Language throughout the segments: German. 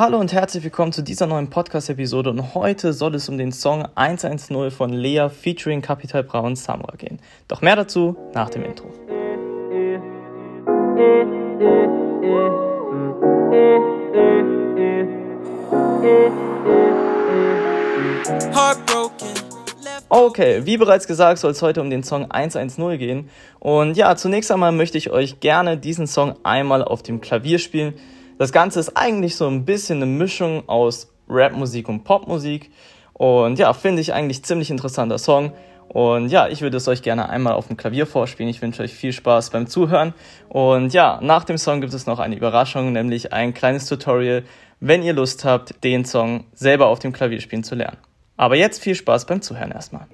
Hallo und herzlich willkommen zu dieser neuen Podcast-Episode und heute soll es um den Song 110 von Lea featuring Capital Bra und Samra gehen. Doch mehr dazu nach dem Intro. Okay, wie bereits gesagt, soll es heute um den Song 110 gehen. Und ja, zunächst einmal möchte ich euch gerne diesen Song einmal auf dem Klavier spielen. Das Ganze ist eigentlich so ein bisschen eine Mischung aus Rapmusik und Popmusik. Und ja, finde ich eigentlich ziemlich interessanter Song. Und ja, ich würde es euch gerne einmal auf dem Klavier vorspielen. Ich wünsche euch viel Spaß beim Zuhören. Und ja, nach dem Song gibt es noch eine Überraschung, nämlich ein kleines Tutorial, wenn ihr Lust habt, den Song selber auf dem Klavier spielen zu lernen. Aber jetzt viel Spaß beim Zuhören erstmal.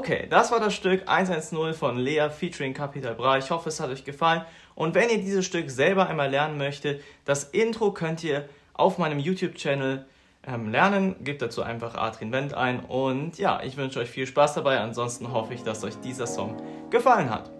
Okay, das war das Stück 110 von Lea featuring Capital Bra. Ich hoffe, es hat euch gefallen. Und wenn ihr dieses Stück selber einmal lernen möchtet, das Intro könnt ihr auf meinem YouTube-Channel ähm, lernen. Gebt dazu einfach Adrian Wendt ein. Und ja, ich wünsche euch viel Spaß dabei. Ansonsten hoffe ich, dass euch dieser Song gefallen hat.